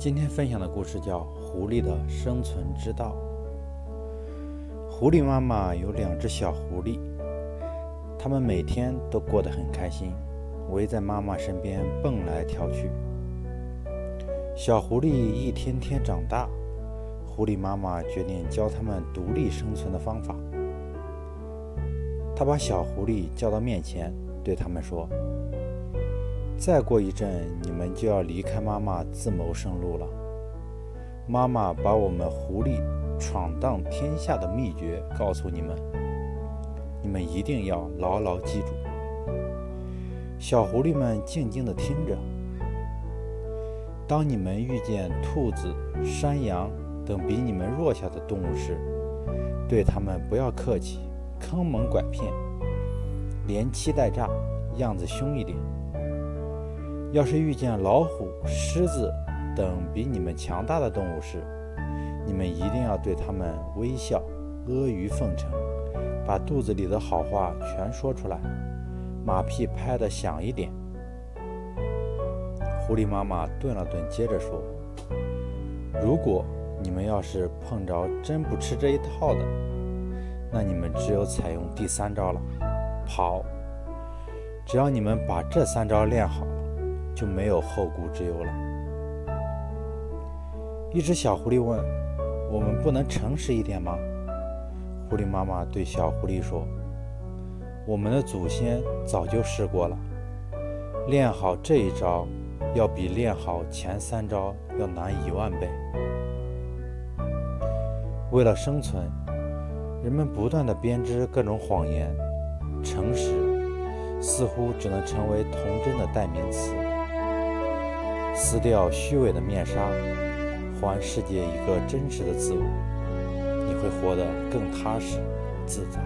今天分享的故事叫《狐狸的生存之道》。狐狸妈妈有两只小狐狸，它们每天都过得很开心，围在妈妈身边蹦来跳去。小狐狸一天天长大，狐狸妈妈决定教它们独立生存的方法。她把小狐狸叫到面前，对它们说。再过一阵，你们就要离开妈妈自谋生路了。妈妈把我们狐狸闯荡天下的秘诀告诉你们，你们一定要牢牢记住。小狐狸们静静地听着。当你们遇见兔子、山羊等比你们弱小的动物时，对它们不要客气，坑蒙拐骗，连欺带诈，样子凶一点。要是遇见老虎、狮子等比你们强大的动物时，你们一定要对它们微笑、阿谀奉承，把肚子里的好话全说出来，马屁拍得响一点。狐狸妈妈顿了顿，接着说：“如果你们要是碰着真不吃这一套的，那你们只有采用第三招了——跑。只要你们把这三招练好。”就没有后顾之忧了。一只小狐狸问：“我们不能诚实一点吗？”狐狸妈妈对小狐狸说：“我们的祖先早就试过了，练好这一招，要比练好前三招要难一万倍。为了生存，人们不断的编织各种谎言，诚实似乎只能成为童真的代名词。”撕掉虚伪的面纱，还世界一个真实的自我，你会活得更踏实自在。